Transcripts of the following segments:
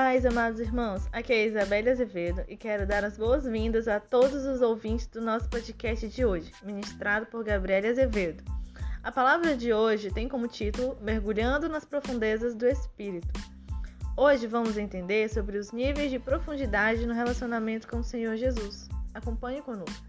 Paz, amados irmãos, aqui é Isabelle Azevedo e quero dar as boas-vindas a todos os ouvintes do nosso podcast de hoje, ministrado por Gabriela Azevedo. A palavra de hoje tem como título Mergulhando nas Profundezas do Espírito. Hoje vamos entender sobre os níveis de profundidade no relacionamento com o Senhor Jesus. Acompanhe conosco.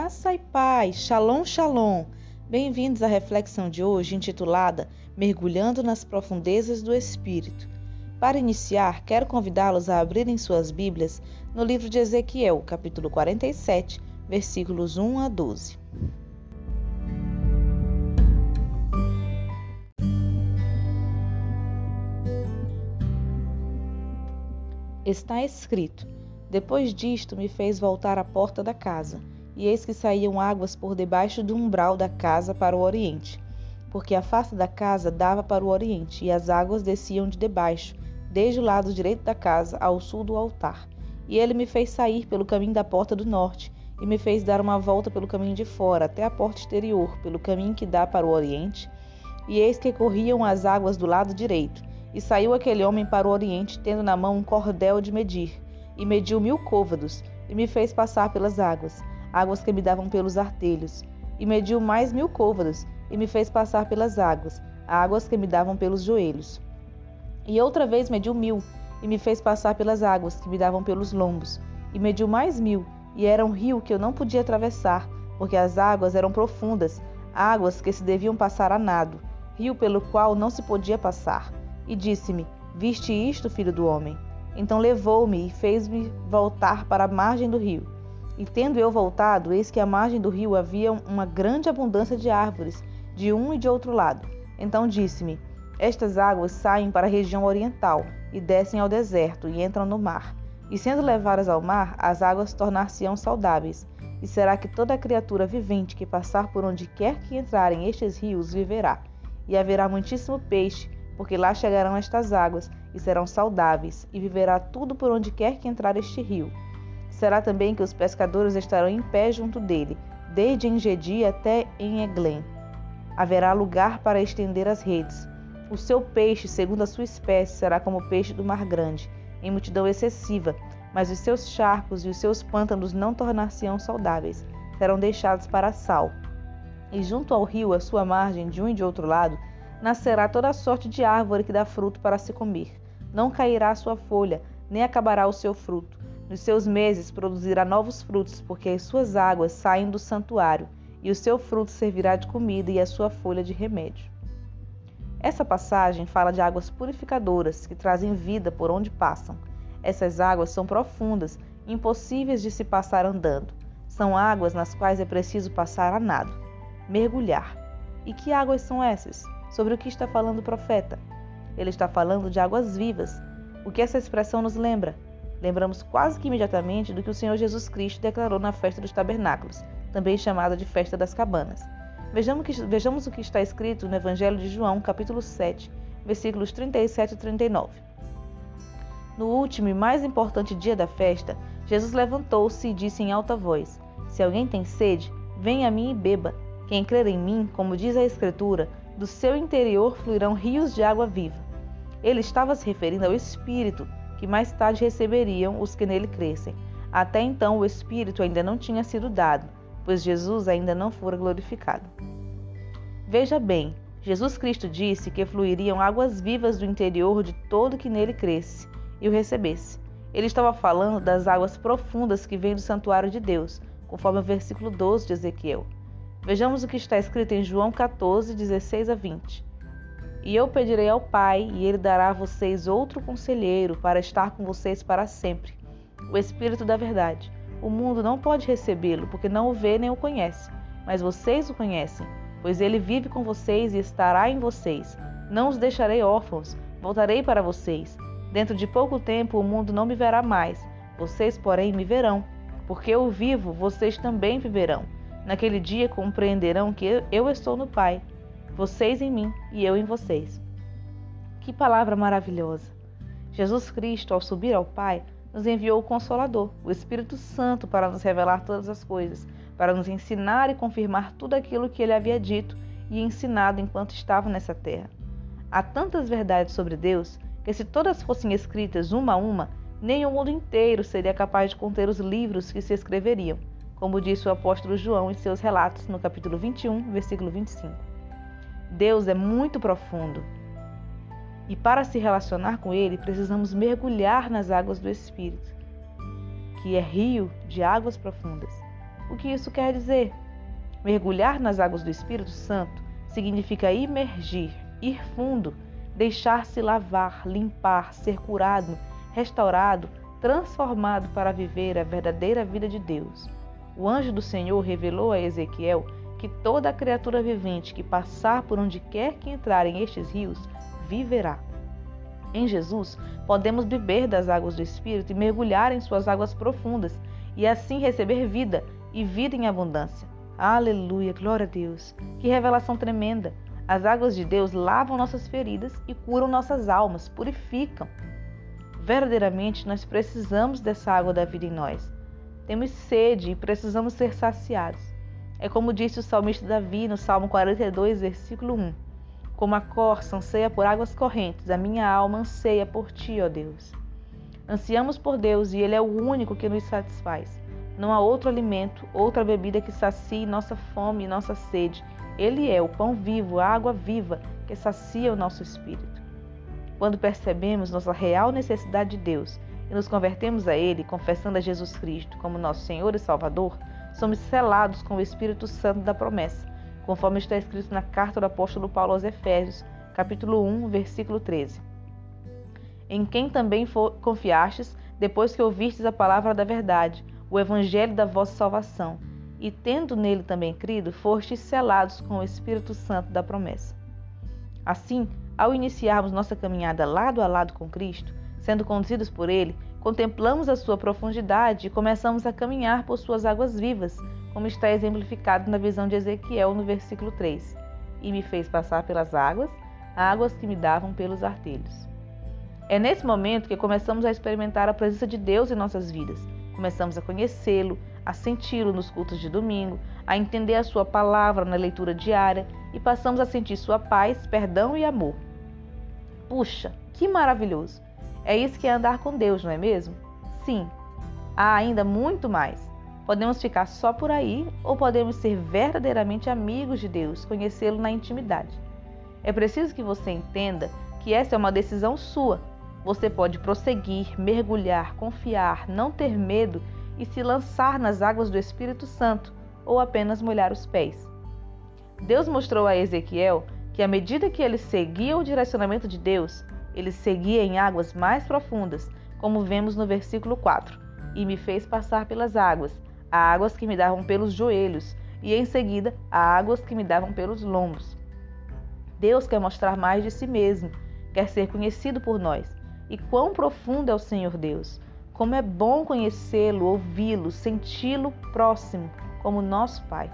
Graça e paz, shalom, shalom. Bem-vindos à reflexão de hoje intitulada Mergulhando nas Profundezas do Espírito. Para iniciar, quero convidá-los a abrirem suas Bíblias no livro de Ezequiel, capítulo 47, versículos 1 a 12. Está escrito: Depois disto me fez voltar à porta da casa e eis que saíam águas por debaixo do umbral da casa para o oriente, porque a face da casa dava para o oriente, e as águas desciam de debaixo, desde o lado direito da casa ao sul do altar. E ele me fez sair pelo caminho da porta do norte, e me fez dar uma volta pelo caminho de fora, até a porta exterior, pelo caminho que dá para o oriente. E eis que corriam as águas do lado direito. E saiu aquele homem para o oriente, tendo na mão um cordel de medir, e mediu mil côvados, e me fez passar pelas águas águas que me davam pelos artelhos, e mediu mais mil côvados, e me fez passar pelas águas, águas que me davam pelos joelhos. E outra vez mediu mil, e me fez passar pelas águas que me davam pelos lombos, e mediu mais mil, e era um rio que eu não podia atravessar, porque as águas eram profundas, águas que se deviam passar a nado, rio pelo qual não se podia passar. E disse-me: Viste isto, filho do homem? Então levou-me e fez-me voltar para a margem do rio. E tendo eu voltado, eis que à margem do rio havia uma grande abundância de árvores, de um e de outro lado. Então disse-me: Estas águas saem para a região oriental, e descem ao deserto, e entram no mar. E sendo levadas ao mar, as águas tornar-se-ão saudáveis. E será que toda criatura vivente que passar por onde quer que entrarem estes rios viverá. E haverá muitíssimo peixe, porque lá chegarão estas águas, e serão saudáveis, e viverá tudo por onde quer que entrar este rio. Será também que os pescadores estarão em pé junto dele, desde Engedi até em Eglém. Haverá lugar para estender as redes. O seu peixe, segundo a sua espécie, será como o peixe do mar grande, em multidão excessiva, mas os seus charcos e os seus pântanos não tornar-se-ão saudáveis, serão deixados para sal. E junto ao rio, à sua margem, de um e de outro lado, nascerá toda sorte de árvore que dá fruto para se comer. Não cairá a sua folha, nem acabará o seu fruto nos seus meses produzirá novos frutos, porque as suas águas saem do santuário, e o seu fruto servirá de comida e a sua folha de remédio. Essa passagem fala de águas purificadoras que trazem vida por onde passam. Essas águas são profundas, impossíveis de se passar andando. São águas nas quais é preciso passar a nado, mergulhar. E que águas são essas? Sobre o que está falando o profeta? Ele está falando de águas vivas. O que essa expressão nos lembra? Lembramos quase que imediatamente do que o Senhor Jesus Cristo declarou na festa dos tabernáculos, também chamada de festa das cabanas. Vejamos, que, vejamos o que está escrito no Evangelho de João, capítulo 7, versículos 37 e 39. No último e mais importante dia da festa, Jesus levantou-se e disse em alta voz: Se alguém tem sede, venha a mim e beba. Quem crer em mim, como diz a Escritura, do seu interior fluirão rios de água viva. Ele estava se referindo ao Espírito, que mais tarde receberiam os que nele crescem. Até então o Espírito ainda não tinha sido dado, pois Jesus ainda não fora glorificado. Veja bem, Jesus Cristo disse que fluiriam águas vivas do interior de todo que nele cresce e o recebesse. Ele estava falando das águas profundas que vêm do santuário de Deus, conforme o versículo 12 de Ezequiel. Vejamos o que está escrito em João 14, 16 a 20. E eu pedirei ao Pai, e ele dará a vocês outro conselheiro para estar com vocês para sempre, o Espírito da Verdade. O mundo não pode recebê-lo, porque não o vê nem o conhece, mas vocês o conhecem, pois ele vive com vocês e estará em vocês. Não os deixarei órfãos, voltarei para vocês. Dentro de pouco tempo o mundo não me verá mais, vocês, porém, me verão. Porque eu vivo, vocês também viverão. Naquele dia compreenderão que eu estou no Pai vocês em mim e eu em vocês. Que palavra maravilhosa! Jesus Cristo, ao subir ao Pai, nos enviou o Consolador, o Espírito Santo, para nos revelar todas as coisas, para nos ensinar e confirmar tudo aquilo que ele havia dito e ensinado enquanto estava nessa terra. Há tantas verdades sobre Deus que, se todas fossem escritas uma a uma, nem o mundo inteiro seria capaz de conter os livros que se escreveriam, como disse o apóstolo João em seus relatos no capítulo 21, versículo 25. Deus é muito profundo. E para se relacionar com Ele, precisamos mergulhar nas águas do Espírito, que é rio de águas profundas. O que isso quer dizer? Mergulhar nas águas do Espírito Santo significa imergir, ir fundo, deixar-se lavar, limpar, ser curado, restaurado, transformado para viver a verdadeira vida de Deus. O anjo do Senhor revelou a Ezequiel que toda criatura vivente que passar por onde quer que entrarem estes rios viverá. Em Jesus, podemos beber das águas do Espírito e mergulhar em suas águas profundas e assim receber vida e vida em abundância. Aleluia, glória a Deus. Que revelação tremenda! As águas de Deus lavam nossas feridas e curam nossas almas, purificam. Verdadeiramente, nós precisamos dessa água da vida em nós. Temos sede e precisamos ser saciados. É como disse o salmista Davi no Salmo 42, versículo 1. Como a corça anseia por águas correntes, a minha alma anseia por ti, ó Deus. Ansiamos por Deus e Ele é o único que nos satisfaz. Não há outro alimento, outra bebida que sacie nossa fome e nossa sede. Ele é o pão vivo, a água viva que sacia o nosso espírito. Quando percebemos nossa real necessidade de Deus e nos convertemos a Ele, confessando a Jesus Cristo como nosso Senhor e Salvador, somos selados com o Espírito Santo da promessa, conforme está escrito na carta do apóstolo Paulo aos Efésios, capítulo 1, versículo 13. Em quem também confiastes, depois que ouvistes a palavra da verdade, o evangelho da vossa salvação, e tendo nele também crido, fostes selados com o Espírito Santo da promessa. Assim, ao iniciarmos nossa caminhada lado a lado com Cristo, sendo conduzidos por ele, contemplamos a sua profundidade e começamos a caminhar por suas águas vivas, como está exemplificado na visão de Ezequiel no versículo 3. E me fez passar pelas águas, águas que me davam pelos artelhos. É nesse momento que começamos a experimentar a presença de Deus em nossas vidas Começamos a conhecê-lo, a senti-lo nos cultos de domingo, a entender a sua palavra na leitura diária e passamos a sentir sua paz, perdão e amor. Puxa, que maravilhoso! É isso que é andar com Deus, não é mesmo? Sim, há ainda muito mais. Podemos ficar só por aí ou podemos ser verdadeiramente amigos de Deus, conhecê-lo na intimidade. É preciso que você entenda que essa é uma decisão sua você pode prosseguir, mergulhar, confiar, não ter medo e se lançar nas águas do Espírito Santo ou apenas molhar os pés. Deus mostrou a Ezequiel que, à medida que ele seguia o direcionamento de Deus, ele seguia em águas mais profundas, como vemos no versículo 4, e me fez passar pelas águas, águas que me davam pelos joelhos, e em seguida águas que me davam pelos lombos. Deus quer mostrar mais de si mesmo, quer ser conhecido por nós, e quão profundo é o Senhor Deus. Como é bom conhecê-lo, ouvi-lo, senti-lo próximo, como nosso Pai.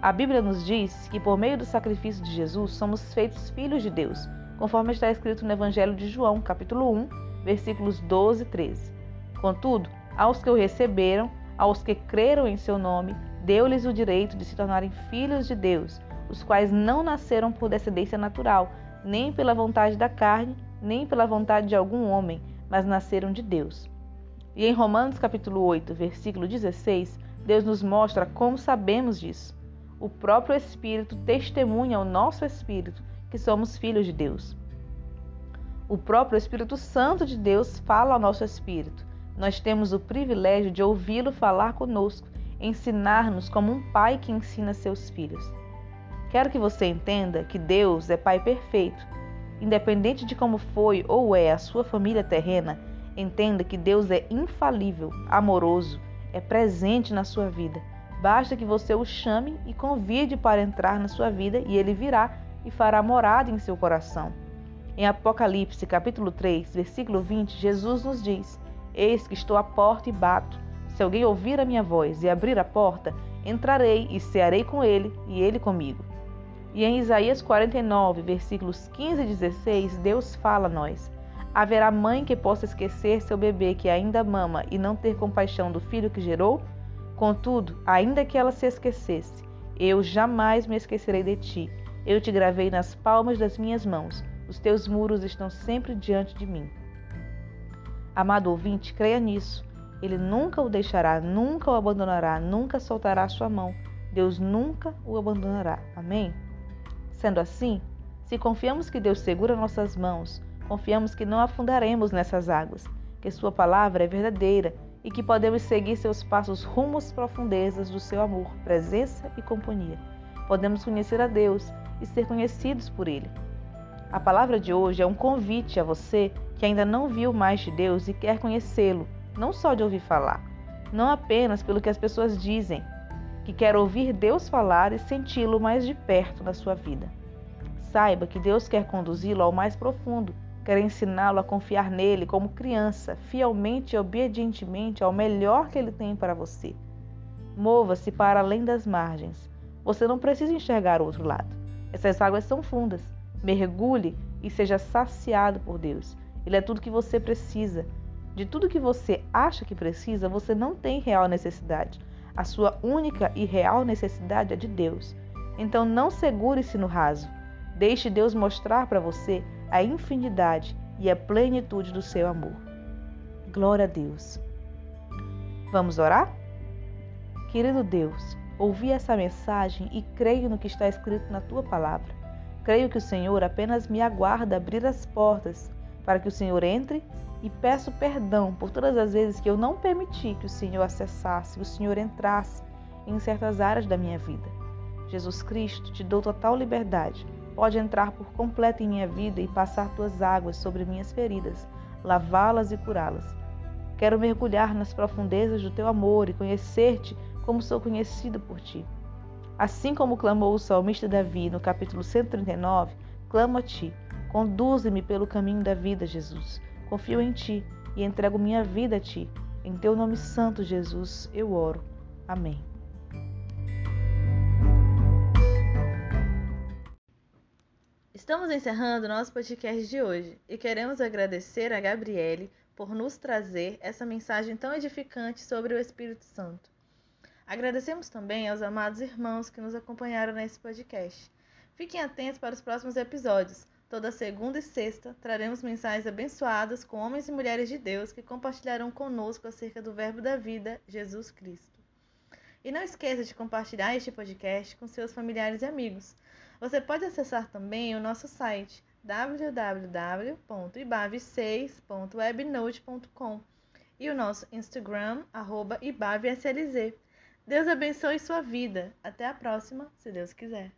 A Bíblia nos diz que por meio do sacrifício de Jesus somos feitos filhos de Deus, conforme está escrito no Evangelho de João, capítulo 1, versículos 12 e 13. Contudo, aos que o receberam, aos que creram em seu nome, deu-lhes o direito de se tornarem filhos de Deus, os quais não nasceram por descendência natural, nem pela vontade da carne, nem pela vontade de algum homem, mas nasceram de Deus. E em Romanos capítulo 8, versículo 16, Deus nos mostra como sabemos disso. O próprio Espírito testemunha ao nosso espírito que somos filhos de Deus. O próprio Espírito Santo de Deus fala ao nosso espírito. Nós temos o privilégio de ouvi-lo falar conosco, ensinar-nos como um pai que ensina seus filhos. Quero que você entenda que Deus é Pai perfeito Independente de como foi ou é a sua família terrena, entenda que Deus é infalível, amoroso, é presente na sua vida. Basta que você o chame e convide para entrar na sua vida e ele virá e fará morada em seu coração. Em Apocalipse, capítulo 3, versículo 20, Jesus nos diz: Eis que estou à porta e bato. Se alguém ouvir a minha voz e abrir a porta, entrarei e cearei com ele e ele comigo. E em Isaías 49, versículos 15 e 16, Deus fala a nós: Haverá mãe que possa esquecer seu bebê que ainda mama e não ter compaixão do filho que gerou? Contudo, ainda que ela se esquecesse, eu jamais me esquecerei de ti. Eu te gravei nas palmas das minhas mãos. Os teus muros estão sempre diante de mim. Amado ouvinte, creia nisso. Ele nunca o deixará, nunca o abandonará, nunca soltará a sua mão. Deus nunca o abandonará. Amém? Sendo assim, se confiamos que Deus segura nossas mãos, confiamos que não afundaremos nessas águas, que Sua palavra é verdadeira e que podemos seguir seus passos rumo às profundezas do seu amor, presença e companhia. Podemos conhecer a Deus e ser conhecidos por Ele. A palavra de hoje é um convite a você que ainda não viu mais de Deus e quer conhecê-lo, não só de ouvir falar, não apenas pelo que as pessoas dizem, que quer ouvir Deus falar e senti-lo mais de perto na sua vida. Saiba que Deus quer conduzi-lo ao mais profundo, quer ensiná-lo a confiar nele como criança, fielmente e obedientemente ao melhor que ele tem para você. Mova-se para além das margens. Você não precisa enxergar o outro lado. Essas águas são fundas. Mergulhe e seja saciado por Deus. Ele é tudo que você precisa. De tudo que você acha que precisa, você não tem real necessidade. A sua única e real necessidade é de Deus. Então não segure-se no raso. Deixe Deus mostrar para você a infinidade e a plenitude do seu amor. Glória a Deus. Vamos orar? Querido Deus, ouvi essa mensagem e creio no que está escrito na tua palavra. Creio que o Senhor apenas me aguarda abrir as portas para que o Senhor entre e peço perdão por todas as vezes que eu não permiti que o Senhor acessasse, que o Senhor entrasse em certas áreas da minha vida. Jesus Cristo, te dou total liberdade. Pode entrar por completo em minha vida e passar tuas águas sobre minhas feridas, lavá-las e curá-las. Quero mergulhar nas profundezas do teu amor e conhecer-te como sou conhecido por ti. Assim como clamou o salmista Davi no capítulo 139, clamo a ti. Conduze-me pelo caminho da vida, Jesus. Confio em Ti e entrego minha vida a Ti. Em Teu nome santo, Jesus, eu oro. Amém. Estamos encerrando nosso podcast de hoje e queremos agradecer a Gabriele por nos trazer essa mensagem tão edificante sobre o Espírito Santo. Agradecemos também aos amados irmãos que nos acompanharam nesse podcast. Fiquem atentos para os próximos episódios Toda segunda e sexta traremos mensagens abençoadas com homens e mulheres de Deus que compartilharão conosco acerca do Verbo da vida, Jesus Cristo. E não esqueça de compartilhar este podcast com seus familiares e amigos. Você pode acessar também o nosso site www.ibave6.webnote.com e o nosso Instagram, arroba ibavslz. Deus abençoe sua vida. Até a próxima, se Deus quiser.